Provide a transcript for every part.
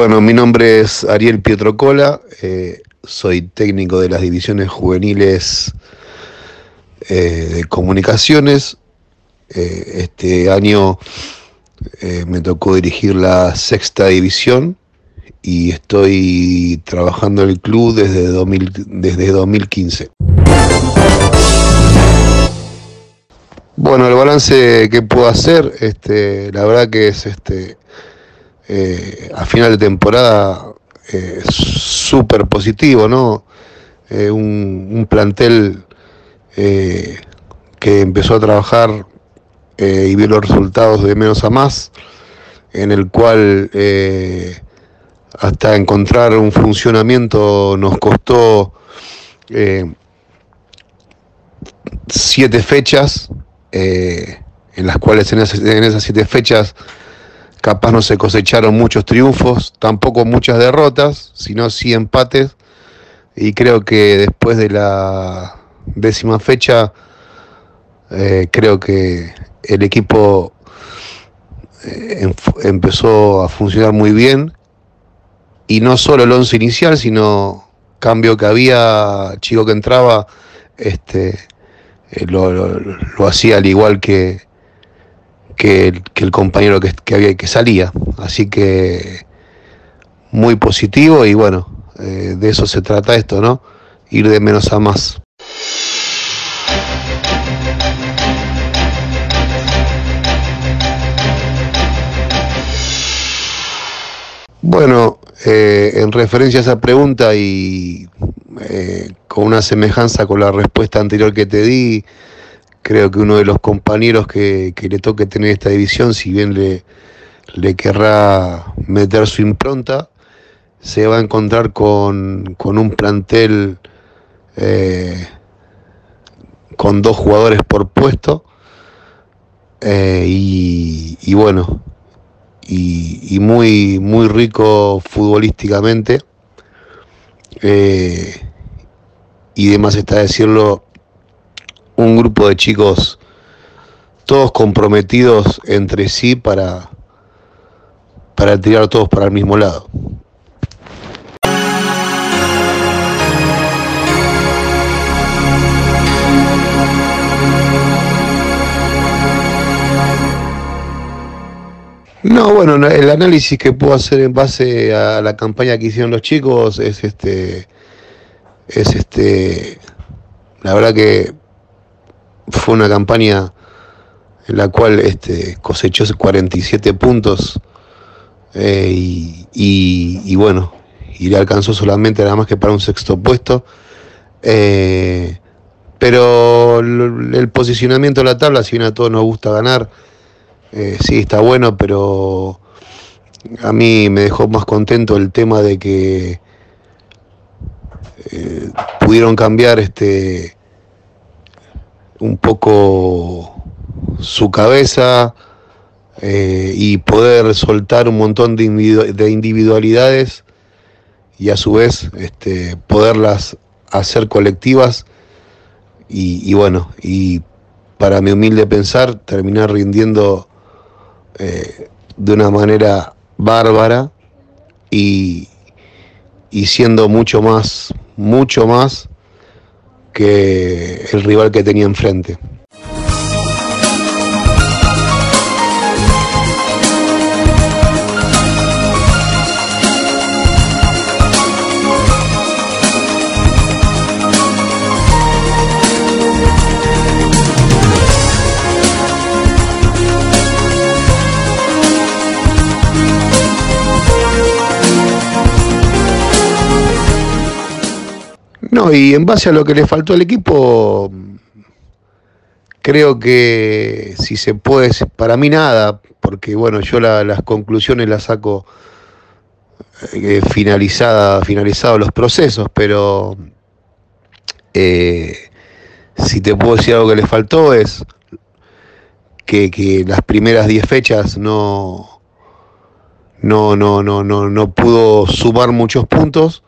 Bueno, mi nombre es Ariel Pietrocola, eh, soy técnico de las divisiones juveniles eh, de comunicaciones. Eh, este año eh, me tocó dirigir la sexta división y estoy trabajando en el club desde, 2000 desde 2015. Bueno, el balance que puedo hacer, este, la verdad que es este, eh, a final de temporada eh, súper positivo, ¿no? Eh, un, plantel eh, que empezó a trabajar y vio los resultados de menos a más, en el cual hasta encontrar un funcionamiento nos costó siete fechas, en las cuales en esas siete fechas capaz no se cosecharon muchos triunfos, tampoco muchas derrotas, sino sí empates, y creo que después de la décima fecha, eh, creo que el equipo eh, em- empezó a funcionar muy bien. Y no solo el once inicial, sino cambio que había, chico que entraba, este, eh, lo hacía al igual que, que, el, que el compañero que, que había que salía. Así que muy positivo y bueno, eh, de eso se trata esto, ¿no? Ir de menos a más. Bueno, eh, en referencia a esa pregunta y eh, con una semejanza con la respuesta anterior que te di, creo que uno de los compañeros que, que le toque tener esta división, si bien le, le querrá meter su impronta, se va a encontrar con, con un plantel eh, con dos jugadores por puesto eh, y, bueno, y, y muy, muy rico futbolísticamente. Eh, y demás está decirlo, un grupo de chicos todos comprometidos entre sí para, para tirar todos para el mismo lado. No, bueno, no, el análisis que puedo hacer en base a la campaña que hicieron los chicos es este, es este, la verdad que fue una campaña en la cual este, cosechó 47 puntos eh, y, y- bueno, y le alcanzó solamente nada más que para un sexto puesto. Eh, pero el, posicionamiento de la tabla, si bien a todos nos gusta ganar, eh, sí está bueno, pero a mí me dejó más contento el tema de que pudieron cambiar este un poco su cabeza eh, y poder soltar un montón de, individu- de individualidades y a su vez este, poderlas hacer colectivas. Y, y bueno, y para mi humilde pensar terminar rindiendo eh, de una manera bárbara y, y siendo mucho más, mucho más que el rival que tenía enfrente. No, y en base a lo que le faltó al equipo, creo que si se puede, para mí nada, porque bueno, yo la- las conclusiones las saco eh, finalizada, finalizados los procesos, pero eh, si te puedo decir algo que le faltó es que, que las primeras 10 fechas no, no, no, no, no, no pudo sumar muchos puntos,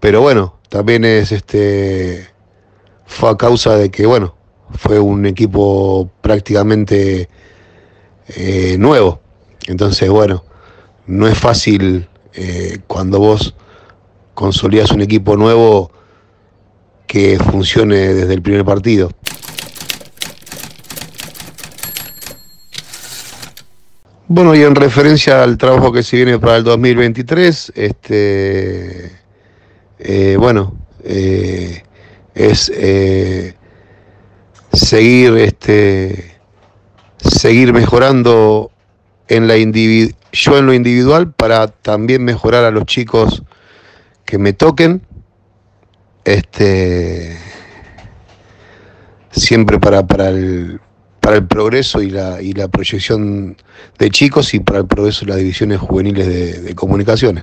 pero bueno, también es este fue a causa de que bueno, fue un equipo prácticamente eh, nuevo. Entonces, bueno, no es fácil eh, cuando vos consolías un equipo nuevo que funcione desde el primer partido. Bueno, y en referencia al trabajo que se viene para el 2023, este, eh, bueno, eh, es eh, seguir, este, seguir mejorando en la yo en lo individual para también mejorar a los chicos que me toquen, este, siempre para, para el para el progreso y la, y la proyección de chicos y para el progreso de las divisiones juveniles de, de comunicaciones.